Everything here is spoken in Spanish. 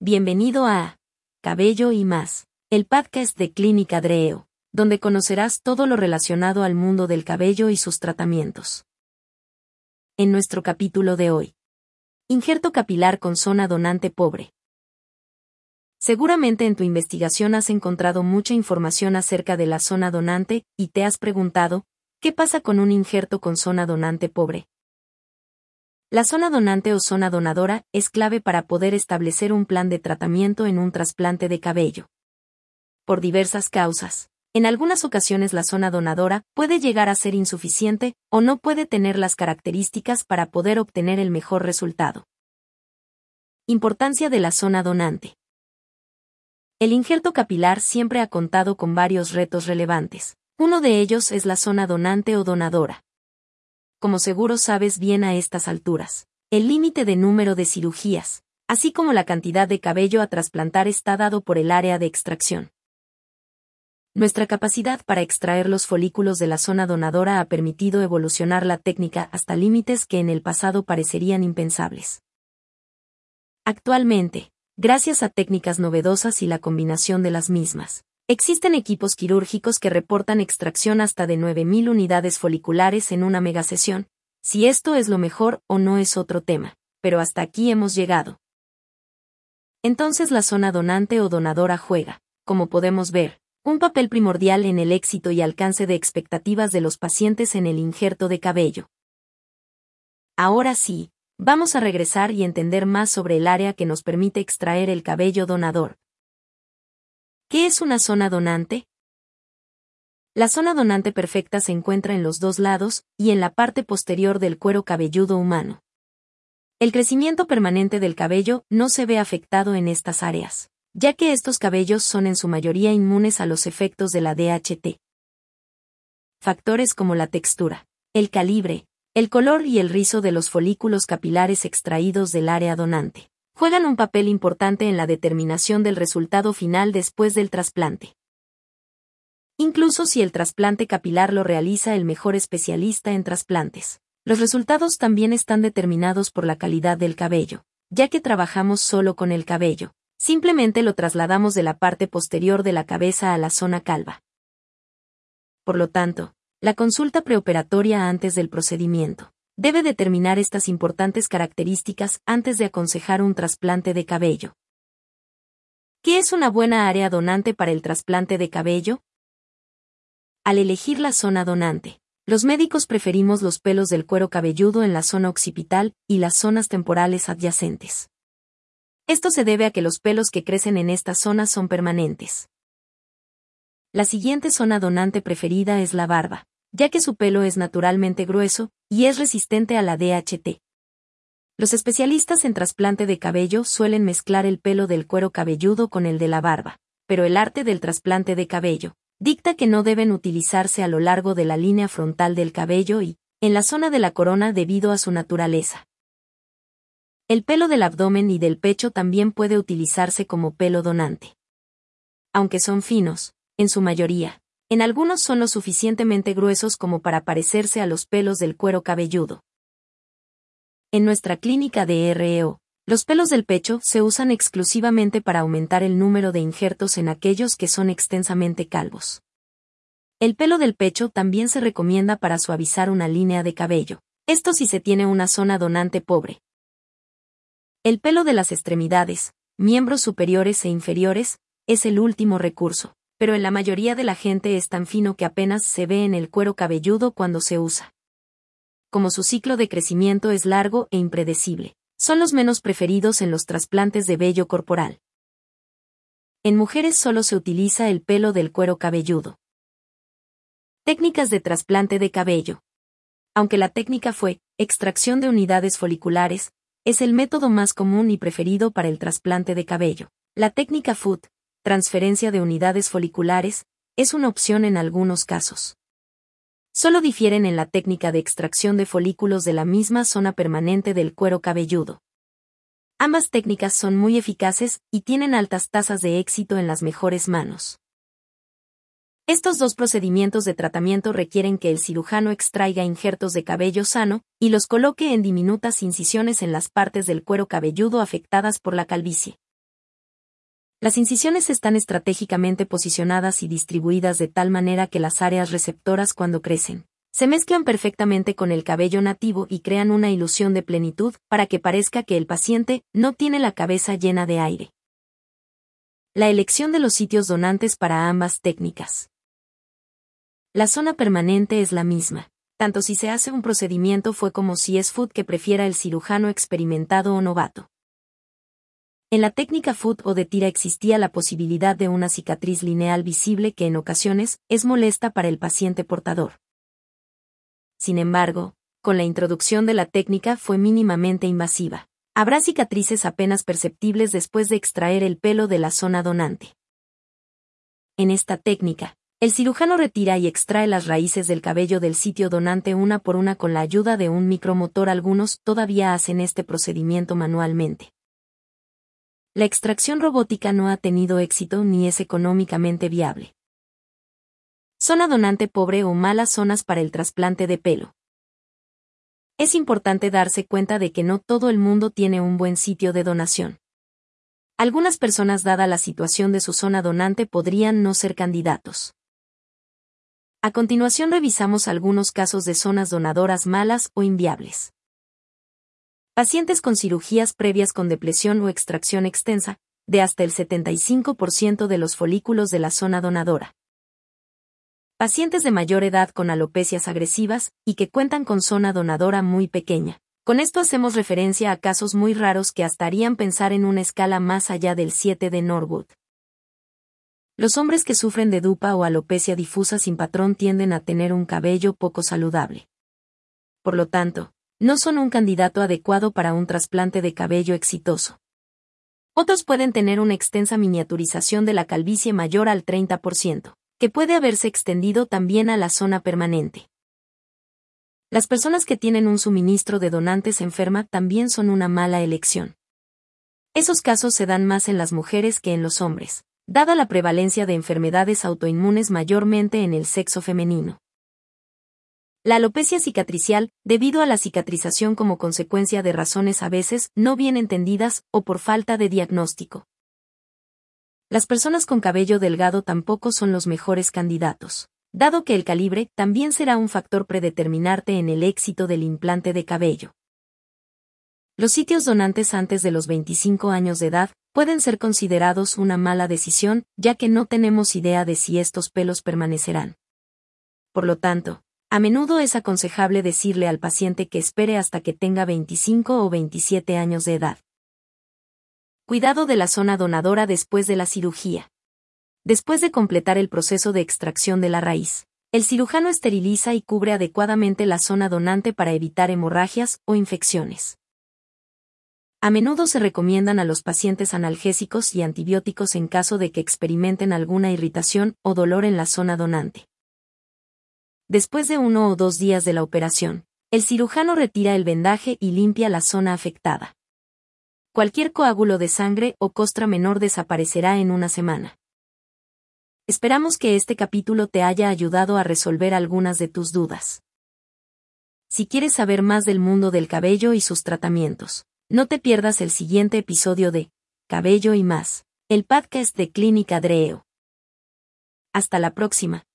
Bienvenido a Cabello y más, el podcast de Clínica Dreo, donde conocerás todo lo relacionado al mundo del cabello y sus tratamientos. En nuestro capítulo de hoy. Injerto capilar con zona donante pobre. Seguramente en tu investigación has encontrado mucha información acerca de la zona donante y te has preguntado, ¿qué pasa con un injerto con zona donante pobre? La zona donante o zona donadora es clave para poder establecer un plan de tratamiento en un trasplante de cabello. Por diversas causas. En algunas ocasiones la zona donadora puede llegar a ser insuficiente o no puede tener las características para poder obtener el mejor resultado. Importancia de la zona donante. El injerto capilar siempre ha contado con varios retos relevantes. Uno de ellos es la zona donante o donadora como seguro sabes bien a estas alturas. El límite de número de cirugías, así como la cantidad de cabello a trasplantar está dado por el área de extracción. Nuestra capacidad para extraer los folículos de la zona donadora ha permitido evolucionar la técnica hasta límites que en el pasado parecerían impensables. Actualmente, gracias a técnicas novedosas y la combinación de las mismas, Existen equipos quirúrgicos que reportan extracción hasta de 9.000 unidades foliculares en una megasesión. Si esto es lo mejor o no es otro tema, pero hasta aquí hemos llegado. Entonces la zona donante o donadora juega, como podemos ver, un papel primordial en el éxito y alcance de expectativas de los pacientes en el injerto de cabello. Ahora sí, vamos a regresar y entender más sobre el área que nos permite extraer el cabello donador, ¿Qué es una zona donante? La zona donante perfecta se encuentra en los dos lados y en la parte posterior del cuero cabelludo humano. El crecimiento permanente del cabello no se ve afectado en estas áreas, ya que estos cabellos son en su mayoría inmunes a los efectos de la DHT. Factores como la textura, el calibre, el color y el rizo de los folículos capilares extraídos del área donante juegan un papel importante en la determinación del resultado final después del trasplante. Incluso si el trasplante capilar lo realiza el mejor especialista en trasplantes, los resultados también están determinados por la calidad del cabello, ya que trabajamos solo con el cabello, simplemente lo trasladamos de la parte posterior de la cabeza a la zona calva. Por lo tanto, la consulta preoperatoria antes del procedimiento debe determinar estas importantes características antes de aconsejar un trasplante de cabello. ¿Qué es una buena área donante para el trasplante de cabello? Al elegir la zona donante, los médicos preferimos los pelos del cuero cabelludo en la zona occipital y las zonas temporales adyacentes. Esto se debe a que los pelos que crecen en esta zona son permanentes. La siguiente zona donante preferida es la barba, ya que su pelo es naturalmente grueso y es resistente a la DHT. Los especialistas en trasplante de cabello suelen mezclar el pelo del cuero cabelludo con el de la barba, pero el arte del trasplante de cabello dicta que no deben utilizarse a lo largo de la línea frontal del cabello y, en la zona de la corona debido a su naturaleza. El pelo del abdomen y del pecho también puede utilizarse como pelo donante. Aunque son finos, en su mayoría, en algunos son lo suficientemente gruesos como para parecerse a los pelos del cuero cabelludo. En nuestra clínica de REO, los pelos del pecho se usan exclusivamente para aumentar el número de injertos en aquellos que son extensamente calvos. El pelo del pecho también se recomienda para suavizar una línea de cabello, esto si se tiene una zona donante pobre. El pelo de las extremidades, miembros superiores e inferiores, es el último recurso pero en la mayoría de la gente es tan fino que apenas se ve en el cuero cabelludo cuando se usa. Como su ciclo de crecimiento es largo e impredecible, son los menos preferidos en los trasplantes de vello corporal. En mujeres solo se utiliza el pelo del cuero cabelludo. Técnicas de trasplante de cabello. Aunque la técnica fue extracción de unidades foliculares, es el método más común y preferido para el trasplante de cabello. La técnica FUT, transferencia de unidades foliculares, es una opción en algunos casos. Solo difieren en la técnica de extracción de folículos de la misma zona permanente del cuero cabelludo. Ambas técnicas son muy eficaces y tienen altas tasas de éxito en las mejores manos. Estos dos procedimientos de tratamiento requieren que el cirujano extraiga injertos de cabello sano y los coloque en diminutas incisiones en las partes del cuero cabelludo afectadas por la calvicie. Las incisiones están estratégicamente posicionadas y distribuidas de tal manera que las áreas receptoras cuando crecen se mezclan perfectamente con el cabello nativo y crean una ilusión de plenitud para que parezca que el paciente no tiene la cabeza llena de aire. La elección de los sitios donantes para ambas técnicas. La zona permanente es la misma, tanto si se hace un procedimiento fue como si es food que prefiera el cirujano experimentado o novato. En la técnica food o de tira existía la posibilidad de una cicatriz lineal visible que en ocasiones es molesta para el paciente portador. Sin embargo, con la introducción de la técnica fue mínimamente invasiva. Habrá cicatrices apenas perceptibles después de extraer el pelo de la zona donante. En esta técnica, el cirujano retira y extrae las raíces del cabello del sitio donante una por una con la ayuda de un micromotor. Algunos todavía hacen este procedimiento manualmente. La extracción robótica no ha tenido éxito ni es económicamente viable. Zona donante pobre o malas zonas para el trasplante de pelo. Es importante darse cuenta de que no todo el mundo tiene un buen sitio de donación. Algunas personas dada la situación de su zona donante podrían no ser candidatos. A continuación revisamos algunos casos de zonas donadoras malas o inviables. Pacientes con cirugías previas con depresión o extracción extensa, de hasta el 75% de los folículos de la zona donadora pacientes de mayor edad con alopecias agresivas y que cuentan con zona donadora muy pequeña. Con esto hacemos referencia a casos muy raros que hasta harían pensar en una escala más allá del 7 de Norwood. Los hombres que sufren de dupa o alopecia difusa sin patrón tienden a tener un cabello poco saludable. Por lo tanto, no son un candidato adecuado para un trasplante de cabello exitoso. Otros pueden tener una extensa miniaturización de la calvicie mayor al 30% que puede haberse extendido también a la zona permanente. Las personas que tienen un suministro de donantes enferma también son una mala elección. Esos casos se dan más en las mujeres que en los hombres, dada la prevalencia de enfermedades autoinmunes mayormente en el sexo femenino. La alopecia cicatricial, debido a la cicatrización como consecuencia de razones a veces no bien entendidas o por falta de diagnóstico, las personas con cabello delgado tampoco son los mejores candidatos, dado que el calibre también será un factor predeterminante en el éxito del implante de cabello. Los sitios donantes antes de los 25 años de edad pueden ser considerados una mala decisión, ya que no tenemos idea de si estos pelos permanecerán. Por lo tanto, a menudo es aconsejable decirle al paciente que espere hasta que tenga 25 o 27 años de edad. Cuidado de la zona donadora después de la cirugía. Después de completar el proceso de extracción de la raíz, el cirujano esteriliza y cubre adecuadamente la zona donante para evitar hemorragias o infecciones. A menudo se recomiendan a los pacientes analgésicos y antibióticos en caso de que experimenten alguna irritación o dolor en la zona donante. Después de uno o dos días de la operación, el cirujano retira el vendaje y limpia la zona afectada cualquier coágulo de sangre o costra menor desaparecerá en una semana. Esperamos que este capítulo te haya ayudado a resolver algunas de tus dudas. Si quieres saber más del mundo del cabello y sus tratamientos, no te pierdas el siguiente episodio de Cabello y más, el podcast de Clínica Dreo. Hasta la próxima.